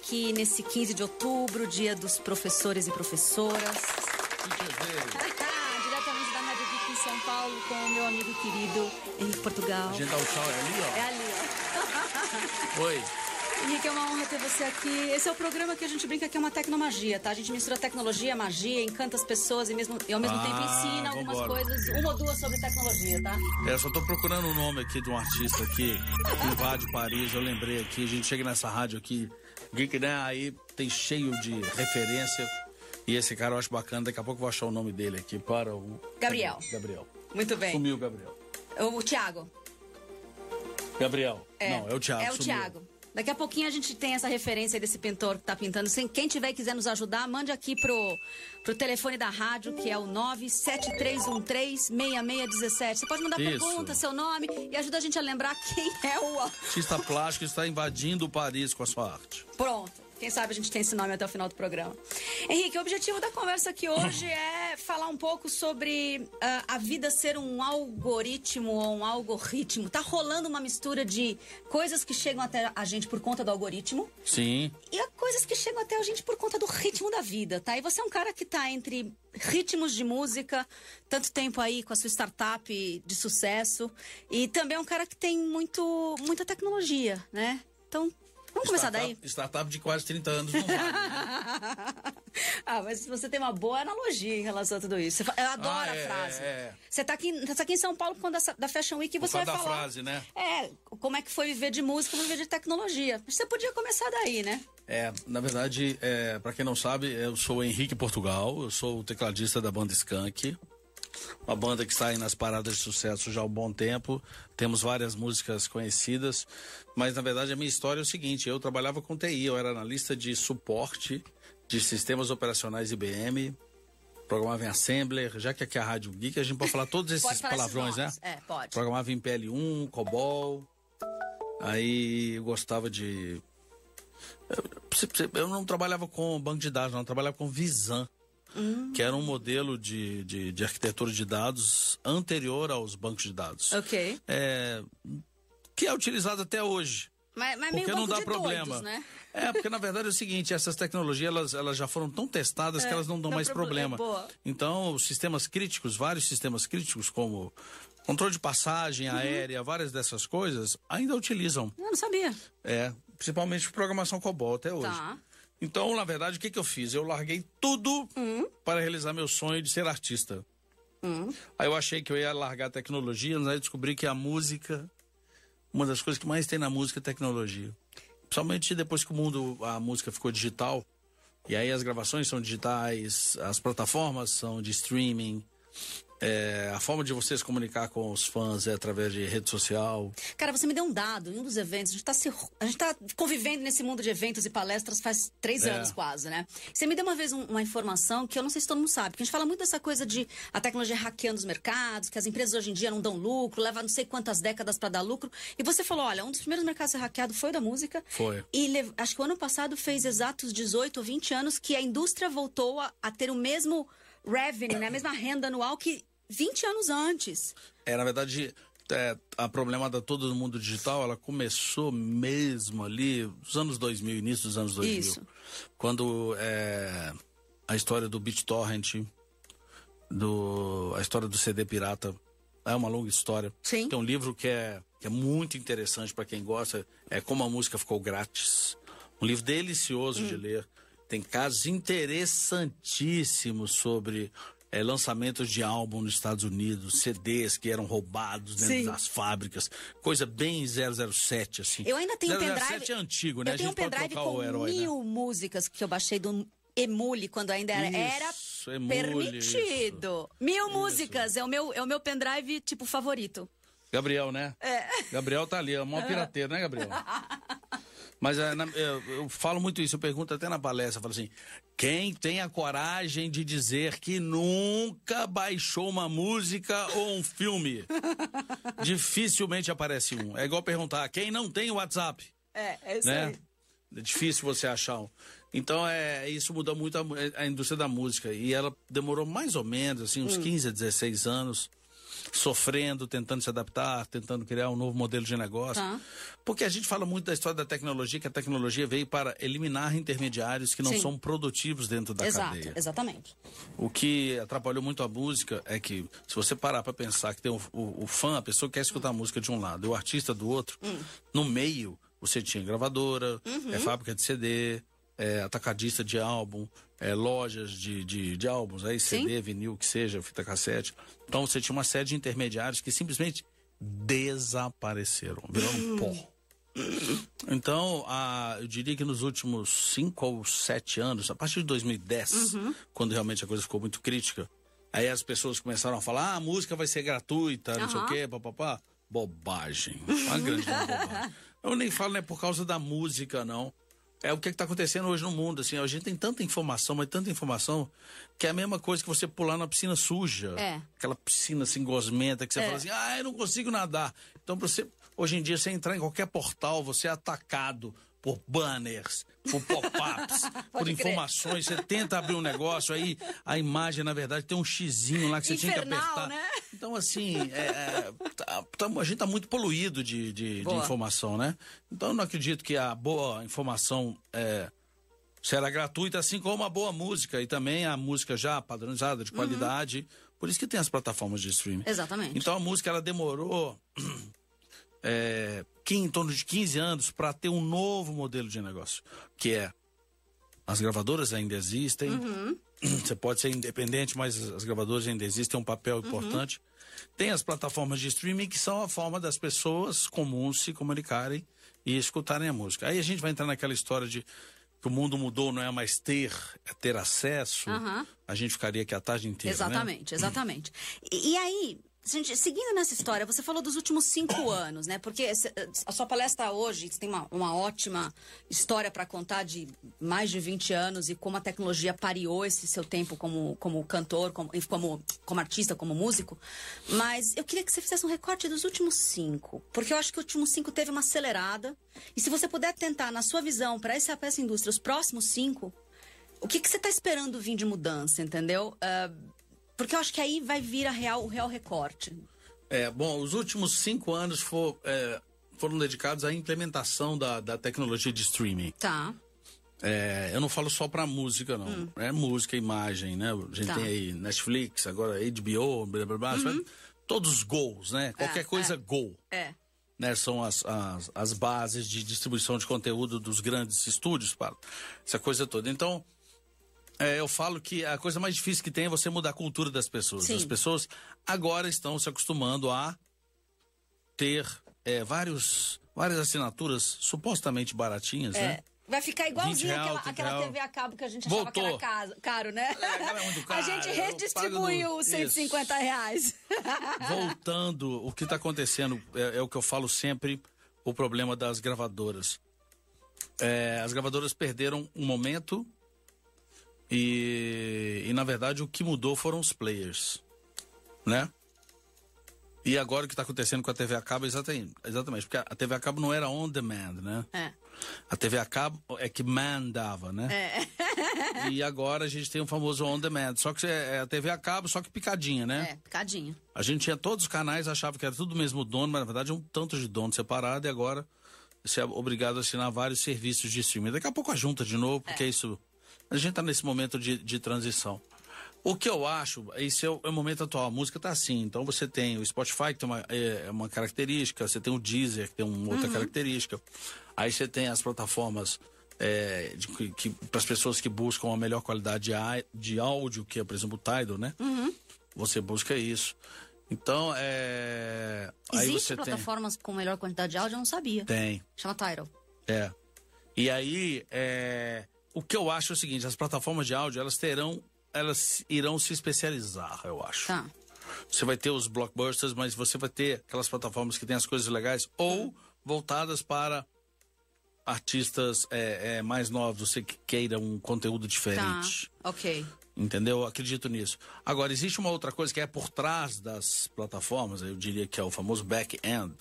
aqui nesse 15 de outubro, dia dos professores e professoras. Diretamente da Rádio Geek em São Paulo, com o meu amigo querido Henrique Portugal. A gente dá o tchau, é ali, ó. É ali, ó. Oi. Henrique, é uma honra ter você aqui. Esse é o programa que a gente brinca que é uma tecnomagia, tá? A gente mistura tecnologia, magia, encanta as pessoas e, mesmo, e ao mesmo Ah, tempo ensina algumas vambora. coisas, uma ou duas sobre tecnologia, tá? É, eu só tô procurando o nome aqui de um artista aqui que invade Paris. Eu lembrei aqui, a gente chega nessa rádio aqui, Geek, né? Aí tem cheio de referência. E esse cara eu acho bacana, daqui a pouco eu vou achar o nome dele aqui para o. Gabriel. Gabriel. Muito bem. Sumiu o Gabriel. O Tiago. Gabriel. Não, é o Thiago. É o sumiu. Thiago. Daqui a pouquinho a gente tem essa referência aí desse pintor que tá pintando. Se quem tiver e quiser nos ajudar, mande aqui pro, pro telefone da rádio, que é o 973136617. Você pode mandar Isso. pergunta, seu nome e ajuda a gente a lembrar quem é o. Artista plástico está invadindo Paris com a sua arte. Pronto. Quem sabe a gente tem esse nome até o final do programa. Henrique, o objetivo da conversa aqui hoje é falar um pouco sobre ah, a vida ser um algoritmo ou um algoritmo. Tá rolando uma mistura de coisas que chegam até a gente por conta do algoritmo Sim. e coisas que chegam até a gente por conta do ritmo da vida, tá? E você é um cara que tá entre ritmos de música, tanto tempo aí com a sua startup de sucesso, e também é um cara que tem muito, muita tecnologia, né? Então, vamos começar daí? Startup, de quase 30 anos não vale. ah, mas você tem uma boa analogia em relação a tudo isso. Eu adoro Ah, a é, frase. é, é. Você tá aqui, tá aqui em São Paulo por conta da, da Fashion Week e você vai da falar. frase, né? É, como é que foi viver de música, viver de tecnologia. Você podia começar daí, né? É, na verdade, é, para quem não sabe, eu sou o Henrique Portugal, eu sou o tecladista da banda Skank, uma banda que está aí nas paradas de sucesso já há um bom tempo. Temos várias músicas conhecidas, mas na verdade a minha história é o seguinte: eu trabalhava com TI, eu era analista de suporte de sistemas operacionais IBM, programava em Assembler, já que aqui é a Rádio Geek, a gente pode falar todos esses falar esses palavrões, né? É, pode. Programava em PL1, COBOL. Aí eu gostava de. Eu, eu não trabalhava com banco de dados, não, eu trabalhava com Visan, Hum. que era um modelo de, de, de arquitetura de dados anterior aos bancos de dados. Ok. É, que é utilizado até hoje. Mas, mas Porque não dá problema. doidos, né? É, porque na verdade é o seguinte, essas tecnologias elas, elas já foram tão testadas que elas não dão É, não mais proble- problema. é boa. Então, os sistemas críticos, vários sistemas críticos, como controle de passagem Uhum. aérea, várias dessas coisas, ainda utilizam. Eu não sabia. É, principalmente programação COBOL até hoje. Tá. Então, na verdade, o que, que eu fiz? Eu larguei tudo Hum. para realizar meu sonho de ser artista. Aí eu achei que eu ia largar a tecnologia, mas aí eu descobri que a música, uma das coisas que mais tem na música é tecnologia. Principalmente depois que o mundo, a música ficou digital, e aí as gravações são digitais, as plataformas são de streaming, é, a forma de você se comunicar com os fãs é através de rede social. Cara, você me deu um dado em um dos eventos. A gente tá, se, a gente tá convivendo nesse mundo de eventos e palestras faz três É. anos quase, né? Você me deu uma vez um- uma informação que eu não sei se todo mundo sabe. Porque a gente fala muito dessa coisa de a tecnologia hackeando os mercados, que as empresas hoje em dia não dão lucro, leva não sei quantas décadas para dar lucro. E você falou: olha, um dos primeiros mercados a ser hackeado foi o da música. Foi. E acho que o ano passado fez exatos 18 ou 20 anos que a indústria voltou a, a ter o mesmo revenue, né? a mesma renda anual que 20 anos antes. É, na verdade, é, a problemada todo do mundo digital, ela começou mesmo ali nos anos 2000, início dos anos 2000. Isso. Quando é, a história do BitTorrent, do, a história do CD pirata, é uma longa história. Sim. Tem um livro que é, que é muito interessante para quem gosta, é Como a Música Ficou Grátis. Um livro delicioso Hum. de ler. Tem casos interessantíssimos sobre é, lançamentos de álbum nos Estados Unidos, CDs que eram roubados dentro Sim. das fábricas, coisa bem 007, assim. Eu ainda tenho um 007 pendrive. é antigo, né? Eu tenho um pendrive com herói, né? mil músicas que eu baixei do Emule quando ainda era, Isso, era Emule, permitido. Mil músicas é o meu é o meu pendrive tipo favorito. Gabriel, né? É. Gabriel tá ali, é o maior pirateiro, né, Gabriel? Mas é, na- eu, eu falo muito isso, eu pergunto até na palestra, eu falo assim, quem tem a coragem de dizer que nunca baixou uma música ou um filme? Dificilmente aparece um. É igual perguntar, quem não tem o WhatsApp? É, é isso né? É difícil você achar um. Então, é, isso muda muito a, a indústria da música. E ela demorou mais ou menos, assim, uns 15 a 16 anos sofrendo, tentando se adaptar, tentando criar um novo modelo de negócio. Tá. Porque a gente fala muito da história da tecnologia, que a tecnologia veio para eliminar intermediários que não Sim. são produtivos dentro da Exato, cadeia. exatamente. O que atrapalhou muito a música é que, se você parar para pensar que tem o, o- o fã, a pessoa que quer escutar a música de um lado e o artista do outro, Hum. no meio você tinha gravadora, Uhum. é, fábrica de CD, é, atacadista de álbum, é, lojas de, de, de álbuns, aí CD, vinil, que seja, fita cassete. Então você tinha uma série de intermediários que simplesmente desapareceram, viraram Hum. pó. Então, a, eu diria que nos últimos cinco ou sete anos, a partir de 2010, Uhum. quando realmente a coisa ficou muito crítica, aí as pessoas começaram a falar: ah, a música vai ser gratuita, não sei o quê, papapá. Bobagem. Uma grande bobagem. Eu nem falo não é por causa da música, não. É o que está acontecendo hoje no mundo. Assim, a gente tem tanta informação, mas tanta informação, que é a mesma coisa que você pular na piscina suja. É. Aquela piscina assim, gosmenta, que você É. fala assim, ah, eu não consigo nadar. Então, você, hoje em dia, você entrar em qualquer portal, você é atacado por banners, por pop-ups, por crer. informações. Você tenta abrir um negócio, aí a imagem, na verdade, tem um xizinho lá que você tinha que Infernal, apertar. né? Então, assim, é, é, tá- tá- a gente está muito poluído de, de- de informação, né? Então, eu não acredito que a boa informação é, será gratuita, assim como a boa música e também a música já padronizada, de qualidade. Por isso que tem as plataformas de streaming. Exatamente. Então, a música, ela demorou é, em torno de 15 anos para ter um novo modelo de negócio, que é as gravadoras ainda existem, você pode ser independente, mas as gravadoras ainda existem, é um papel importante. Tem as plataformas de streaming que são a forma das pessoas comuns se comunicarem e escutarem a música. Aí a gente vai entrar naquela história de que o mundo mudou, não é mais ter, é ter acesso. Aham. A gente ficaria aqui a tarde inteira, né? Exatamente, exatamente. E, e aí, gente, seguindo nessa história, você falou dos últimos cinco anos, né? Porque a sua palestra hoje tem uma, uma ótima história para contar de mais de 20 anos e como a tecnologia pareou esse seu tempo como, como cantor, como, como, como artista, como músico. Mas eu queria que você fizesse um recorte dos últimos cinco. Porque eu acho que o último cinco teve uma acelerada. E se você puder tentar, na sua visão, para essa, essa indústria, os próximos cinco, o que, que você está esperando vir de mudança, entendeu? Ah, porque eu acho que aí vai vir a real, o real recorte. É, bom, os últimos cinco anos for- é, foram dedicados à implementação da, da tecnologia de streaming. Tá. É, eu não falo só pra música, não. É música, imagem, né? A gente Tá. tem aí Netflix, agora HBO, blá blá blá. Todos os gols, né? Qualquer É, coisa é. gol. É. Né? São as, as, as bases de distribuição de conteúdo dos grandes estúdios, para essa coisa toda. Então, é, eu falo que a coisa mais difícil que tem é você mudar a cultura das pessoas. Sim. As pessoas agora estão se acostumando a ter é, vários, várias assinaturas supostamente baratinhas, É. né? Vai ficar 20 igualzinho real, aquela, 30 aquela real. TV a cabo que a gente achava que era Voltou. caro, né? era muito a gente redistribuiu os 150 reais. Voltando, o que está acontecendo é, é o que eu falo sempre, o problema das gravadoras. É, as gravadoras perderam um momento e, e, na verdade, o que mudou foram os players, né? E agora o que está acontecendo com a TV a cabo é exatamente, exatamente, porque a TV a cabo não era on demand, né? É. A TV a cabo é que mandava, né? É. E agora a gente tem o famoso on demand, só que é é a TV a cabo, só que picadinha, né? É, picadinho. A gente tinha todos os canais, achava que era tudo o mesmo dono, mas na verdade é um tanto de dono separado e agora você é obrigado a assinar vários serviços de streaming. Daqui a pouco a junta de novo, porque isso. A gente está nesse momento de, de transição. O que eu acho, esse é o, é o momento atual, a música está assim. Então você tem o Spotify, que tem uma, é, é uma característica, você tem o Deezer, que tem uma outra característica. Aí você tem as plataformas é, para as pessoas que buscam a melhor qualidade de, á- de áudio, que é, por exemplo, o Tidal, né? Você busca isso. Então, é. Existem plataformas com melhor quantidade de áudio? Eu não sabia. tem. Tem. Chama Tidal. É. E aí, é, o que eu acho é o seguinte: as plataformas de áudio, elas terão. Elas irão se especializar, eu acho. Tá. Você vai ter os blockbusters, mas você vai ter aquelas plataformas que têm as coisas legais ou voltadas para artistas é, é, mais novos, você que queira um conteúdo Tá. diferente. Ok. Entendeu? Eu acredito nisso. Agora, existe uma outra coisa que é por trás das plataformas, eu diria que é o famoso back-end,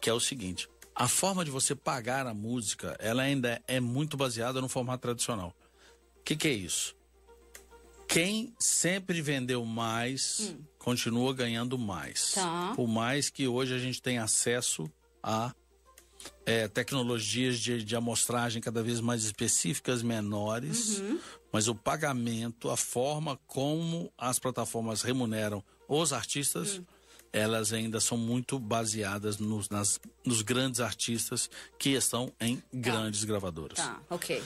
que é o seguinte: a forma de você pagar a música, ela ainda é muito baseada no formato tradicional. O que, que é isso? Quem sempre vendeu mais hum. continua ganhando mais. Tá. Por mais que hoje a gente tenha acesso a é, tecnologias de, de, amostragem cada vez mais específicas, menores, uhum. mas o pagamento, a forma como as plataformas remuneram os artistas, uhum. Elas ainda são muito baseadas nos, nas, nos grandes artistas que estão em tá. grandes gravadoras. Tá, ok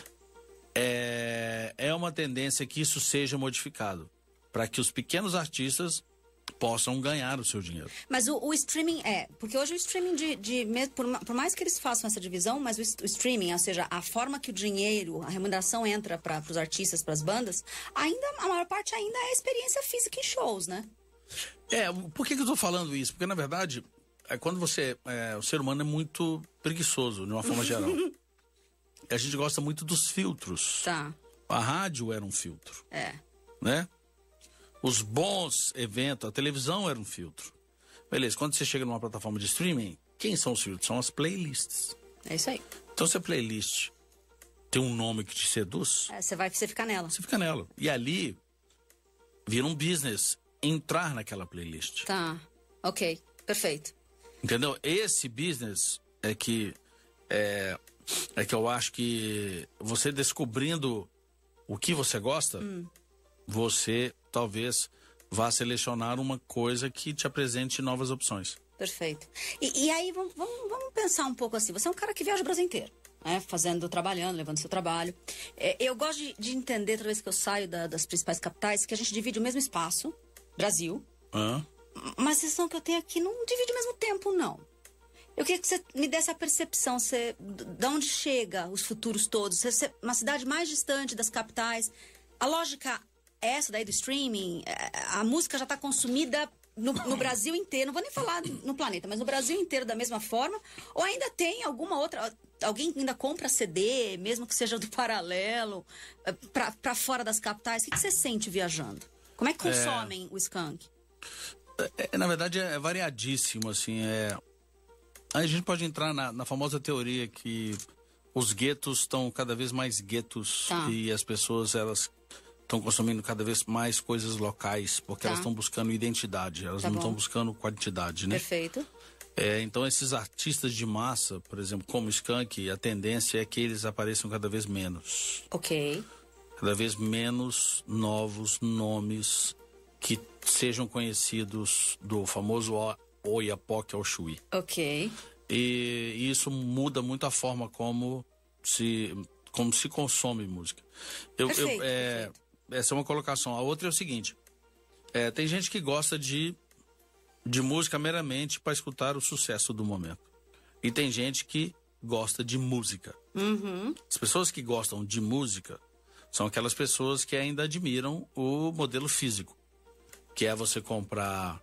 é, é uma tendência que isso seja modificado para que os pequenos artistas possam ganhar o seu dinheiro. Mas o, o streaming é, porque hoje o streaming de, de por, por, mais que eles façam essa divisão, mas o, o, streaming, ou seja, a forma que o dinheiro, a remuneração entra para os artistas, para as bandas, ainda a maior parte ainda é experiência física em shows, né? É, por que, que eu estou falando isso? Porque na verdade, é quando você, é, o ser humano é muito preguiçoso de uma forma geral. a gente gosta muito dos filtros. Tá. A rádio era um filtro. É. Né? Os bons eventos, a televisão era um filtro. Beleza, quando você chega numa plataforma de streaming, quem são os filtros? São as playlists. É isso aí. Então, se a playlist tem um nome que te seduz. É, você vai você fica nela. Você fica nela. E ali vira um business entrar naquela playlist. Tá. Ok. Perfeito. Entendeu? Esse business é que é, é que eu acho que você descobrindo o que você gosta, hum. você talvez vá selecionar uma coisa que te apresente novas opções. Perfeito. E, e aí, vamos, vamos, vamos, pensar um pouco assim. Você é um cara que viaja o Brasil inteiro, né? Fazendo, trabalhando, levando seu trabalho. É, eu gosto de, de, entender, toda vez que eu saio da, das principais capitais, que a gente divide o mesmo espaço, Brasil. Hã? Mas a sensação que eu tenho aqui não divide o mesmo tempo, não. Eu queria que você me desse a percepção, você, de onde chega os futuros todos? Você, uma cidade mais distante das capitais. A lógica é essa daí do streaming, é, a música já está consumida no, no, Brasil inteiro, não vou nem falar no planeta, mas no Brasil inteiro da mesma forma? Ou ainda tem alguma outra. Alguém ainda compra CD, mesmo que seja do paralelo, é, para fora das capitais? O que, que, você sente viajando? Como é que consomem é, o skunk? É, na verdade, é variadíssimo, assim. É, Aí a gente pode entrar na, na famosa teoria que os guetos estão cada vez mais guetos tá. e as pessoas elas estão consumindo cada vez mais coisas locais porque tá. elas estão buscando identidade, elas tá não estão buscando quantidade, né? Perfeito. É, então esses artistas de massa, por exemplo, como Skank, a tendência é que eles apareçam cada vez menos. Ok. Cada vez menos novos nomes que sejam conhecidos do famoso Oiapoque ao Chuí. Ok. E, e isso muda muito a forma como se, como se consome música. Eu, perfeito, eu é, essa é uma colocação. A outra é o seguinte: é, tem gente que gosta de, de música meramente para escutar o sucesso do momento. E tem gente que gosta de música. Uhum. As pessoas que gostam de música são aquelas pessoas que ainda admiram o modelo físico, que é você comprar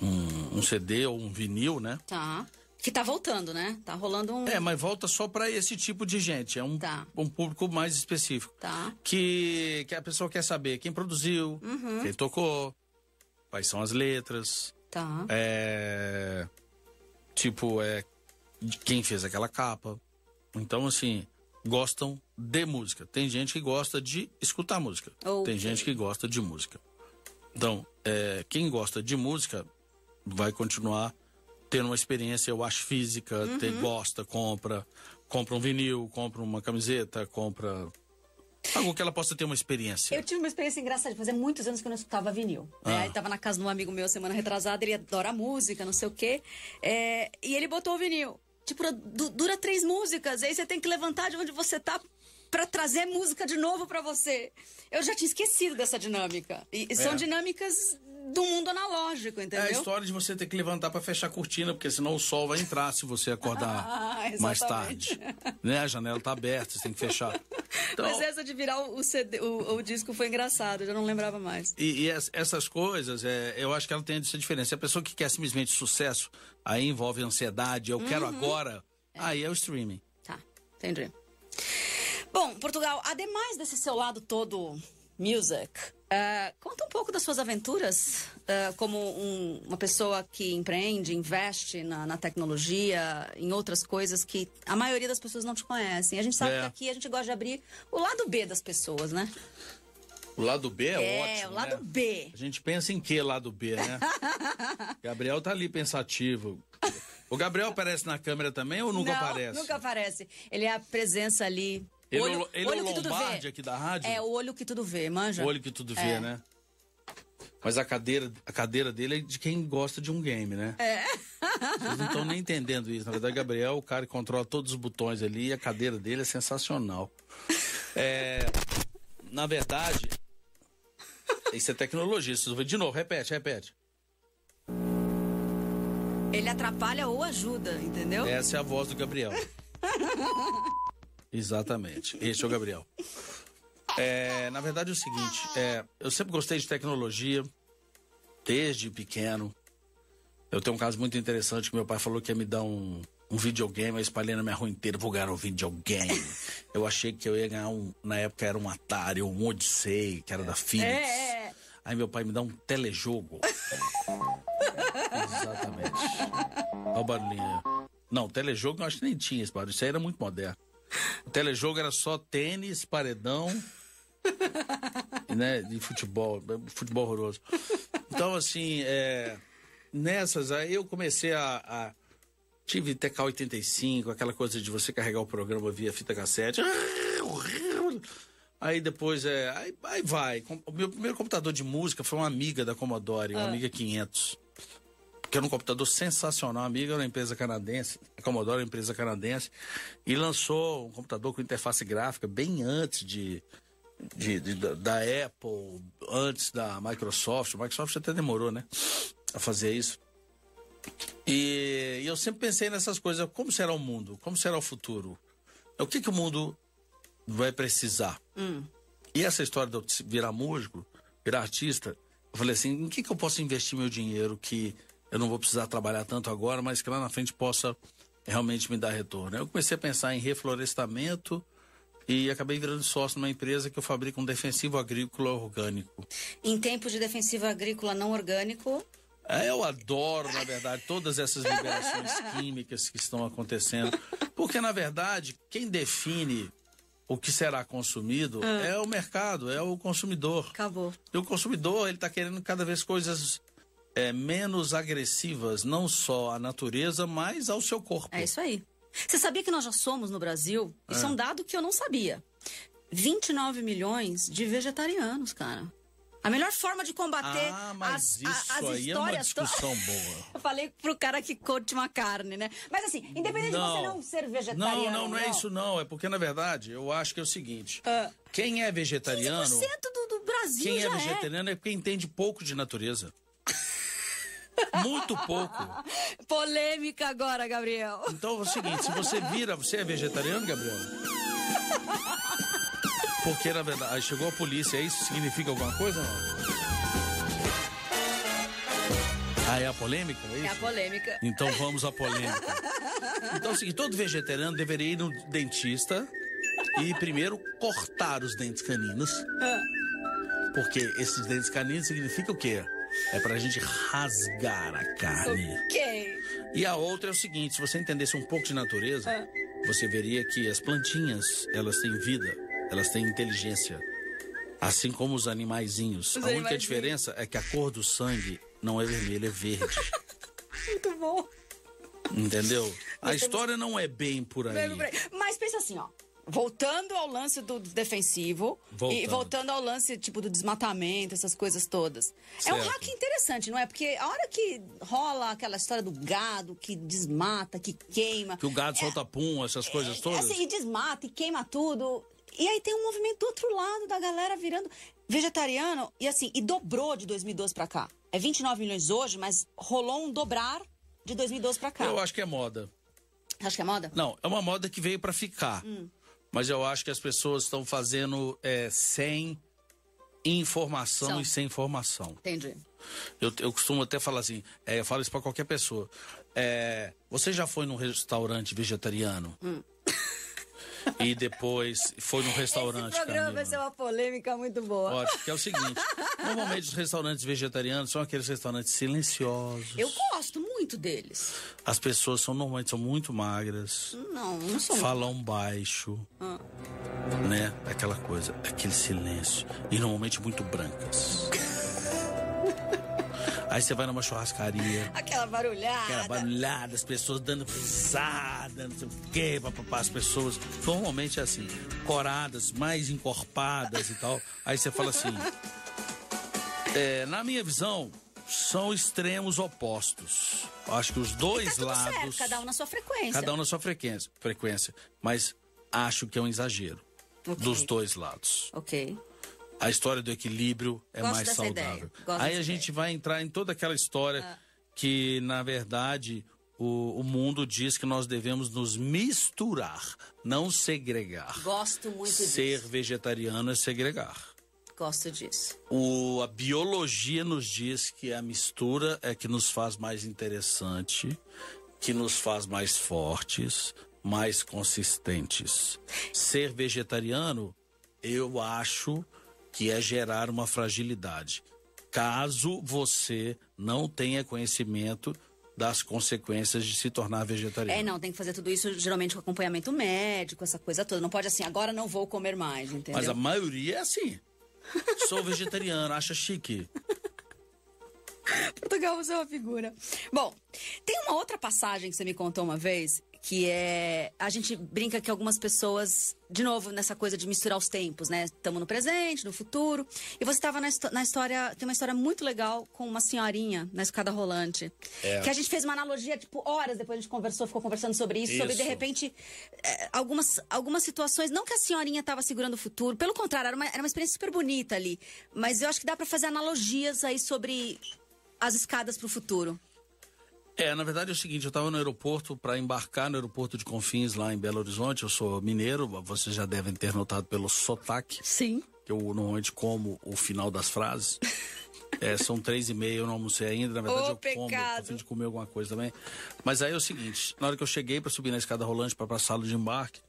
um, um CD ou um vinil, né? Tá. Que tá voltando, né? Tá rolando um. É, mas volta só para esse tipo de gente. É um, tá. um público mais específico. Tá. Que, que a pessoa quer saber quem produziu, uhum. quem tocou, quais são as letras. Tá. É. Tipo, é. Quem fez aquela capa. Então, assim, gostam de música. Tem gente que gosta de escutar música. Okay. Tem gente que gosta de música. Então, é, quem gosta de música vai continuar tendo uma experiência, eu acho, física, uhum. ter, gosta, compra, compra um vinil, compra uma camiseta, compra Algo que ela possa ter uma experiência. Eu tive uma experiência engraçada. Fazia muitos anos que eu não escutava vinil. Né? Ah. Tava na casa de um amigo meu semana retrasada, ele adora música, não sei o quê. É, e ele botou o vinil. Tipo, dura três músicas. Aí você tem que levantar de onde você tá para trazer música de novo para você. Eu já tinha esquecido dessa dinâmica. E é. são dinâmicas do mundo analógico, entendeu? É a história de você ter que levantar para fechar a cortina, porque senão o sol vai entrar se você acordar ah, mais tarde. né? A janela tá aberta, você tem que fechar. Então, Mas essa de virar o, CD, o, o disco foi engraçado, eu já não lembrava mais. E, e essas coisas, é, eu acho que ela tem essa diferença. A pessoa que quer simplesmente sucesso, aí envolve ansiedade, eu uhum. quero agora, é. aí é o streaming. Tá, entendi. Bom, Portugal, ademais desse seu lado todo music, uh, conta um pouco das suas aventuras uh, como um, uma pessoa que empreende, investe na, na, tecnologia, em outras coisas que a maioria das pessoas não te conhecem. A gente sabe é. que aqui a gente gosta de abrir o lado B das pessoas, né? O lado B é, É, ótimo. o lado né? B. A gente pensa em que lado B, né? Gabriel tá ali pensativo. O Gabriel aparece na câmera também ou nunca Não, aparece? Nunca aparece. Ele é a presença ali. Ele, olho, ele olho é o que tudo Lombardi vê. aqui da rádio? É, o olho que tudo vê, manja? O olho que tudo vê, É. né? Mas a cadeira, a cadeira dele é de quem gosta de um game, né? É. Vocês não estão nem entendendo isso. Na verdade, Gabriel é o cara que controla todos os botões ali e a cadeira dele é sensacional. É, na verdade, isso é tecnologia. Vocês vão- De novo, repete, repete. Ele atrapalha ou ajuda, entendeu? Essa é a voz do Gabriel. Exatamente. Esse é o Gabriel. É, na verdade é o seguinte, é, eu sempre gostei de tecnologia, desde pequeno. Eu tenho um caso muito interessante que meu pai falou que ia me dar um, um videogame, eu espalhei na minha rua inteira, vou ganhar um videogame. Eu achei que eu ia ganhar um, na época era um Atari, um Odyssey, que era da Philips. É, é. Aí meu pai me dá um telejogo. Exatamente. Olha o barulhinho. Não, telejogo eu acho que nem tinha esse barulho. Isso aí era muito moderno. O telejogo era só tênis, paredão, né? De futebol, futebol horroroso. Então, assim, é, nessas aí eu comecei a. a- tive TK85, aquela coisa de você carregar o programa via fita cassete. Aí depois é. Aí, aí vai. O meu primeiro computador de música foi uma amiga da Commodore, uma amiga 500. Que era um computador sensacional. A amiga era uma empresa canadense. A Commodore era uma empresa canadense. E lançou um computador com interface gráfica bem antes de, de- de- da, Apple, antes da Microsoft. A Microsoft até demorou, né? A fazer isso. E, e eu sempre pensei nessas coisas. Como será o mundo? Como será o futuro? O que, que o mundo vai precisar? E essa história de eu virar músico, virar artista, eu falei assim, em que, que eu posso investir meu dinheiro que eu não vou precisar trabalhar tanto agora, mas que lá na frente possa realmente me dar retorno? Eu comecei a pensar em reflorestamento e acabei virando sócio numa empresa que eu fabrico um defensivo agrícola orgânico. Em tempos de defensivo agrícola não orgânico, É, Eu adoro, na verdade, todas essas liberações químicas que estão acontecendo. Porque, na verdade, quem define o que será consumido é o mercado, é o consumidor. acabou. E o consumidor, ele está querendo cada vez coisas é, menos agressivas, não só à natureza, mas ao seu corpo. É isso aí. Você sabia que nós já somos no Brasil? Isso é um dado que eu não sabia. 29 milhões de vegetarianos, cara. A melhor forma de combater Ah, mas as, isso a- as aí é uma histórias to- discussão boa. Eu falei pro cara que curte uma carne, né? Mas assim, independente de você não ser vegetariano. Não, não, não é isso não. É porque, na verdade, eu acho que é o seguinte. Quem é 15% vegetariano... do, do Brasil Quem é já vegetariano é porque entende pouco de natureza. Muito pouco. é. Polêmica agora, Gabriel. Então é o seguinte, se você vira, você é vegetariano, Gabriel? Porque na verdade, aí chegou a polícia, isso significa alguma coisa ou não? Ah, é a polêmica? É É a isso? polêmica. Então vamos à polêmica. Então é o seguinte, todo vegetariano deveria ir no dentista e primeiro cortar os dentes caninos. Porque esses dentes caninos significa o quê? É pra gente rasgar a carne. Ok. E a outra é o seguinte, se você entendesse um pouco de natureza, você veria que as plantinhas, elas têm vida, elas têm inteligência. Assim como os animaizinhos. a única animaizinhos. diferença é que a cor do sangue não é vermelha, é verde. Muito bom. Entendeu? A história não é bem por aí. Mas pensa assim, ó. Voltando ao lance do defensivo e Voltando. voltando ao lance tipo do desmatamento, essas coisas todas. É um Certo. hack interessante, não é? Porque a hora que rola aquela história do gado que desmata, que queima. Que o gado solta pum, essas coisas todas. Assim, e desmata e queima tudo. E aí tem um movimento do outro lado da galera virando vegetariano e assim, e dobrou de 2012 pra cá. É 29 milhões hoje, mas rolou um dobrar de 2012 pra cá. Eu acho que é moda. Acho que é moda? Não, é uma moda que veio pra ficar. Hum. Mas eu acho que as pessoas estão fazendo é, sem informação São. e sem informação. Entendi. Eu, eu costumo até falar assim, é, eu falo isso pra qualquer pessoa. É, você já foi num restaurante vegetariano? E depois foi num restaurante Esse programa vai ser uma polêmica muito boa. Ótimo, que é o seguinte: normalmente os restaurantes vegetarianos são aqueles restaurantes silenciosos. Eu gosto muito deles. As pessoas são normalmente são muito magras, Não, não sou. falam baixo, né? Aquela coisa, aquele silêncio. E normalmente muito brancas. Aí você vai numa churrascaria. Aquela barulhada. Aquela barulhada, as pessoas dando risada, não sei o quê, papapá, as pessoas. Normalmente é assim, coradas, mais encorpadas e tal. Aí você fala assim. É, na minha visão, são extremos opostos. Acho que os dois tá lados. Certo, cada um na sua frequência. Cada um na sua frequência. frequência mas acho que é um exagero. Okay. Dos dois lados. Ok. A história do equilíbrio é Gosto mais saudável. Aí a gente ideia. vai entrar em toda aquela história ah. que, na verdade, o, o, mundo diz que nós devemos nos misturar, não segregar. Gosto muito Ser disso. Ser vegetariano é segregar. Gosto disso. O, a biologia nos diz que a mistura é que nos faz mais interessante, que nos faz mais fortes, mais consistentes. Ser vegetariano, eu acho que é gerar uma fragilidade. Caso você não tenha conhecimento das consequências de se tornar vegetariano. É, não, tem que fazer tudo isso geralmente com acompanhamento médico, essa coisa toda. Não pode assim, agora não vou comer mais, entendeu? Mas a maioria é assim. Sou vegetariano, acha chique. Portugal, você é uma figura. Bom, tem uma outra passagem que você me contou uma vez que é a gente brinca que algumas pessoas de novo nessa coisa de misturar os tempos, né? Estamos no presente, no futuro. E você estava na, na, história, tem uma história muito legal com uma senhorinha na escada rolante, é. que a gente fez uma analogia tipo horas depois a gente conversou, ficou conversando sobre isso, isso. sobre de repente é, algumas algumas situações, não que a senhorinha estava segurando o futuro, pelo contrário, era uma, era uma experiência super bonita ali, mas eu acho que dá para fazer analogias aí sobre as escadas para o futuro. É, na verdade é o seguinte, eu estava no aeroporto para embarcar no aeroporto de Confins, lá em Belo Horizonte. Eu sou mineiro, vocês já devem ter notado pelo sotaque. Sim. Que eu normalmente como o final das frases. é, são três e meia, eu não almocei ainda. Na verdade, oh, eu pecado. como, fim de comer alguma coisa também. Mas aí é o seguinte, na hora que eu cheguei para subir na escada rolante para a sala de embarque,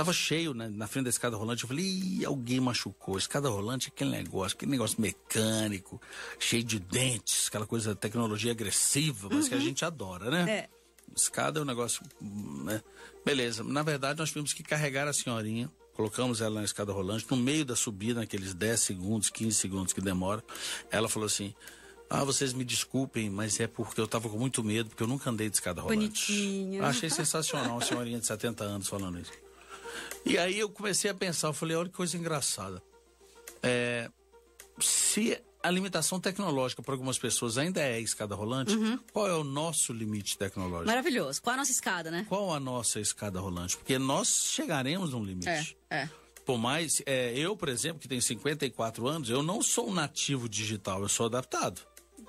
Tava cheio, né? Na frente da escada rolante. Eu falei, Ih, alguém machucou. Escada rolante é aquele negócio, aquele negócio mecânico, cheio de dentes, aquela coisa, tecnologia agressiva, mas uhum. que a gente adora, né? É. Escada é um negócio. Né? Beleza. Na verdade, nós tivemos que carregar a senhorinha. Colocamos ela na escada rolante, no meio da subida, naqueles 10 segundos, 15 segundos que demora. Ela falou assim: ah, vocês me desculpem, mas é porque eu tava com muito medo, porque eu nunca andei de escada rolante. Bonitinha. Achei sensacional uma senhorinha de 70 anos falando isso. E aí eu comecei a pensar, eu falei, olha que coisa engraçada. É, se a limitação tecnológica para algumas pessoas ainda é a escada rolante, uhum. qual é o nosso limite tecnológico? Maravilhoso. Qual a nossa escada, né? Qual a nossa escada rolante? Porque nós chegaremos num limite. É, é. Por mais, é, eu, por exemplo, que tenho 54 anos, eu não sou um nativo digital, eu sou adaptado.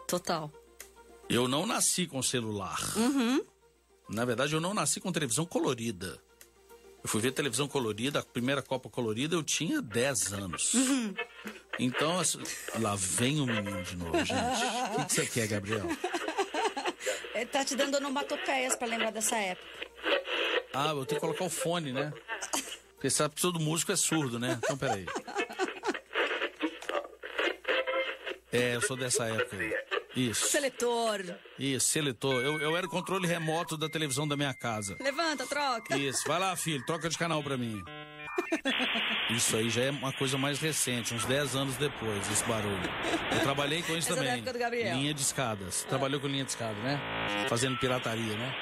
Total. Eu não nasci com celular. Uhum. Na verdade, eu não nasci com televisão colorida. Eu fui ver televisão colorida, a primeira Copa colorida, eu tinha 10 anos. Uhum. Então, assim, lá vem o menino de novo, gente. O que, que você quer, Gabriel? Ele tá te dando onomatopeias pra lembrar dessa época. Ah, eu tenho que colocar o fone, né? Porque sabe que todo músico é surdo, né? Então, peraí. É, eu sou dessa época aí. Isso. Seletor. Isso, seletor. Eu, eu era o controle remoto da televisão da minha casa. Levanta, troca. Isso, vai lá, filho, troca de canal pra mim. Isso aí já é uma coisa mais recente, uns 10 anos depois, esse barulho. Eu trabalhei com isso Essa também. É do Gabriel. Linha de escadas. Trabalhou com linha de escada, né? Fazendo pirataria, né?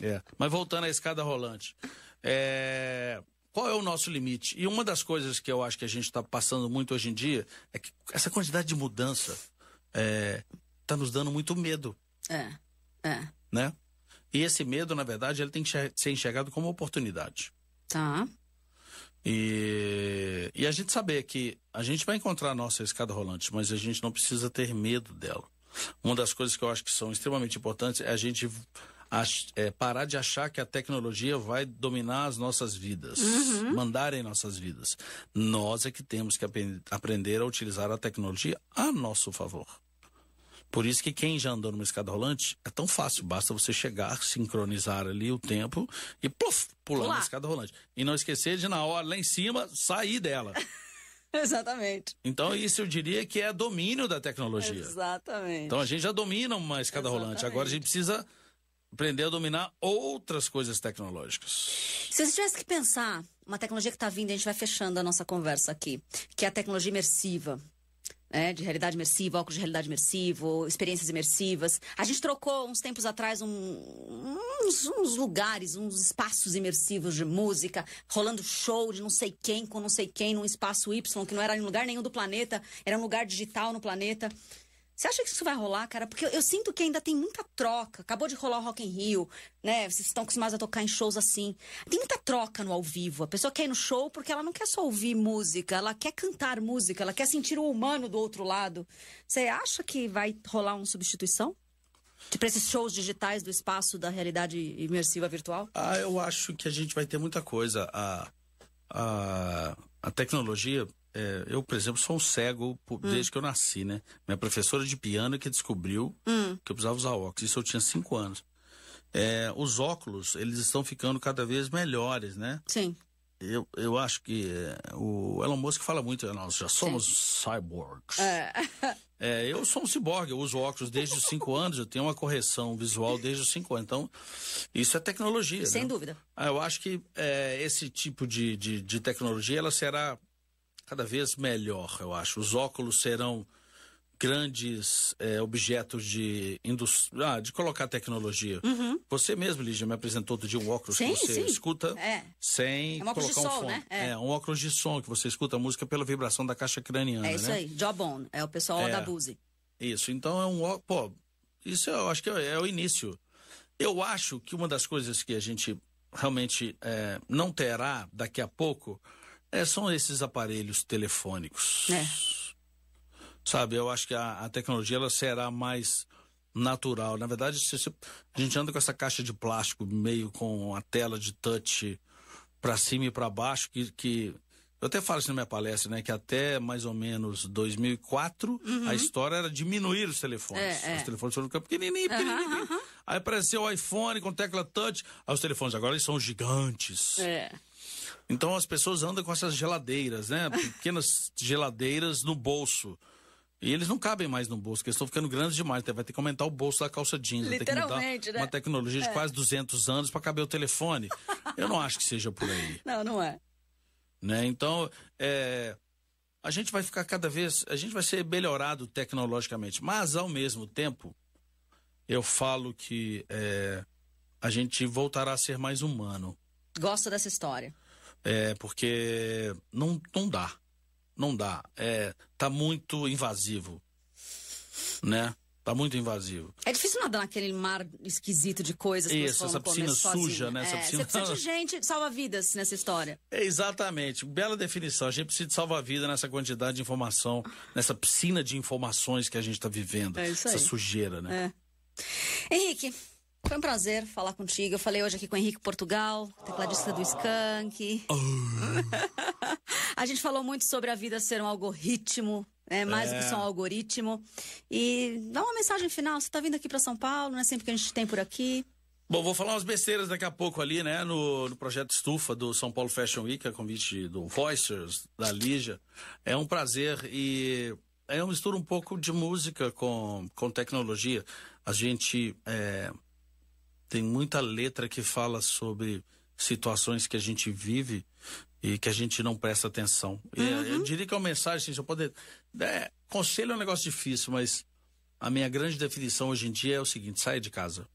é. Mas voltando à escada rolante. É qual é o nosso limite? E uma das coisas que eu acho que a gente está passando muito hoje em dia é que essa quantidade de mudança está é, tá nos dando muito medo. É, é. Né? E esse medo, na verdade, ele tem que ser enxergado como oportunidade. Tá. E, e a gente saber que a gente vai encontrar a nossa escada rolante, mas a gente não precisa ter medo dela. Uma das coisas que eu acho que são extremamente importantes é a gente é, parar de achar que a tecnologia vai dominar as nossas vidas, uhum. mandar em nossas vidas. Nós é que temos que ap aprender a utilizar a tecnologia a nosso favor. Por isso que quem já andou numa escada rolante é tão fácil, basta você chegar, sincronizar ali o tempo e puff, pular na escada rolante. E não esquecer de na hora lá em cima sair dela. Exatamente. Então, isso eu diria que é domínio da tecnologia. Exatamente. Então, a gente já domina uma escada Exatamente. rolante. Agora, a gente precisa aprender a dominar outras coisas tecnológicas. Se você tivesse que pensar uma tecnologia que está vindo, a gente vai fechando a nossa conversa aqui, que é a tecnologia imersiva. Né, de realidade imersiva, óculos de realidade imersivo, experiências imersivas. A gente trocou uns tempos atrás um, uns, uns, lugares, uns espaços imersivos de música, rolando show de não sei quem com não sei quem num espaço Y, que não era em lugar nenhum do planeta, era um lugar digital no planeta. Você acha que isso vai rolar, cara? Porque eu, eu, sinto que ainda tem muita troca. Acabou de rolar o Rock in Rio, né? Vocês estão acostumados a tocar em shows assim. Tem muita troca no ao vivo. A pessoa quer ir no show porque ela não quer só ouvir música, ela quer cantar música, ela quer sentir o humano do outro lado. Você acha que vai rolar uma substituição? Tipo esses shows digitais do espaço da realidade imersiva virtual? Ah, eu acho que a gente vai ter muita coisa. A, a, a tecnologia é, eu, por exemplo, sou um cego hum. desde que eu nasci, né? Minha professora de piano que descobriu hum. que eu precisava usar óculos. Isso eu tinha cinco anos. É, os óculos, eles estão ficando cada vez melhores, né? Sim. Eu, eu acho que é, o Elon Musk fala muito, nós já somos Sim. cyborgs. É. é. eu sou um ciborgue, eu uso óculos desde os cinco anos, eu tenho uma correção visual desde os cinco anos. Então, isso é tecnologia. Sem né? dúvida. Ah, eu acho que é, esse tipo de, de, de tecnologia, ela será cada vez melhor, eu acho. Os óculos serão grandes é, objetos de indústria, ah, de colocar tecnologia. Uhum. Você mesmo, Lígia, me apresentou outro dia um óculos sim, que você sim. escuta é. sem é um colocar um som, né? É. é. um óculos de som que você escuta a música pela vibração da caixa craniana, É isso né? aí, Jawbone, é o pessoal é. da Buse. Isso, então é um, pô, isso eu acho que é, é, o início. Eu acho que uma das coisas que a gente realmente não terá daqui a pouco é, são esses aparelhos telefônicos. É. Sabe, eu acho que a, a, tecnologia ela será mais natural. Na verdade, se, se, a gente anda com essa caixa de plástico meio com a tela de touch para cima e para baixo, que, que eu até falo isso na minha palestra, né? Que até mais ou menos 2004, uhum. a história era diminuir os telefones. É, é. Os telefones foram ficando pequenininhos, pequenininhos. Uhum. Aí apareceu o iPhone com tecla touch. Aí os telefones agora eles são gigantes. É. Então as pessoas andam com essas geladeiras, né? Pequenas geladeiras no bolso. E eles não cabem mais no bolso, porque eles estão ficando grandes demais. Então vai ter que aumentar o bolso da calça jeans. Vai ter que mudar né? uma tecnologia de é. quase 200 anos para caber o telefone. Eu não acho que seja por aí. Não, não é. Né? Então, é, a gente vai ficar cada vez. A gente vai ser melhorado tecnologicamente. Mas, ao mesmo tempo, eu falo que é, a gente voltará a ser mais humano. Gosto dessa história. É, porque não, não dá. Não dá. É, tá muito invasivo. Né? Tá muito invasivo. É difícil nadar naquele mar esquisito de coisas que Isso, essa piscina suja, né? Essa é, piscina... Você precisa de gente salva-vidas nessa história. É, exatamente. Bela definição. A gente precisa de salva-vida nessa quantidade de informação, nessa piscina de informações que a gente está vivendo. É isso aí. Essa sujeira, né? É. Henrique, foi um prazer falar contigo. Eu falei hoje aqui com o Henrique Portugal, tecladista do Skank. Oh. a gente falou muito sobre a vida ser um algoritmo, né? mais é. do que só um algoritmo. E dá uma mensagem final. Você está vindo aqui para São Paulo, não é sempre que a gente tem por aqui. Bom, vou falar umas besteiras daqui a pouco ali, né? No, no projeto Estufa do São Paulo Fashion Week, a convite do Voicers, da Lígia. É um prazer e é uma mistura um pouco de música com, com tecnologia. A gente é, tem muita letra que fala sobre situações que a gente vive e que a gente não presta atenção. Uhum. E, eu diria que é uma mensagem, assim, se eu poder. É, conselho é um negócio difícil, mas a minha grande definição hoje em dia é o seguinte: saia de casa.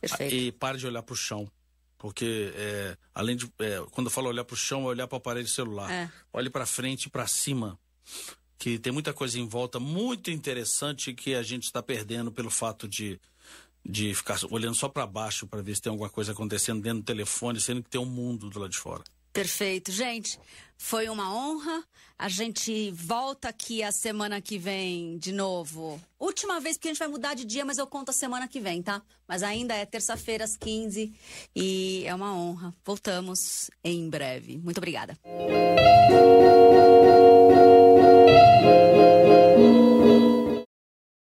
Perfeito. E pare de olhar para o chão. Porque, é, além de. É, quando eu falo olhar para o chão, é olhar para o aparelho celular. É. Olhe para frente e para cima. Que tem muita coisa em volta muito interessante que a gente está perdendo pelo fato de de ficar olhando só para baixo para ver se tem alguma coisa acontecendo dentro do telefone, sendo que tem um mundo do lado de fora. Perfeito, gente. Foi uma honra. A gente volta aqui a semana que vem de novo. Última vez, porque a gente vai mudar de dia, mas eu conto a semana que vem, tá? Mas ainda é terça-feira às 15 e é uma honra. Voltamos em breve. Muito obrigada.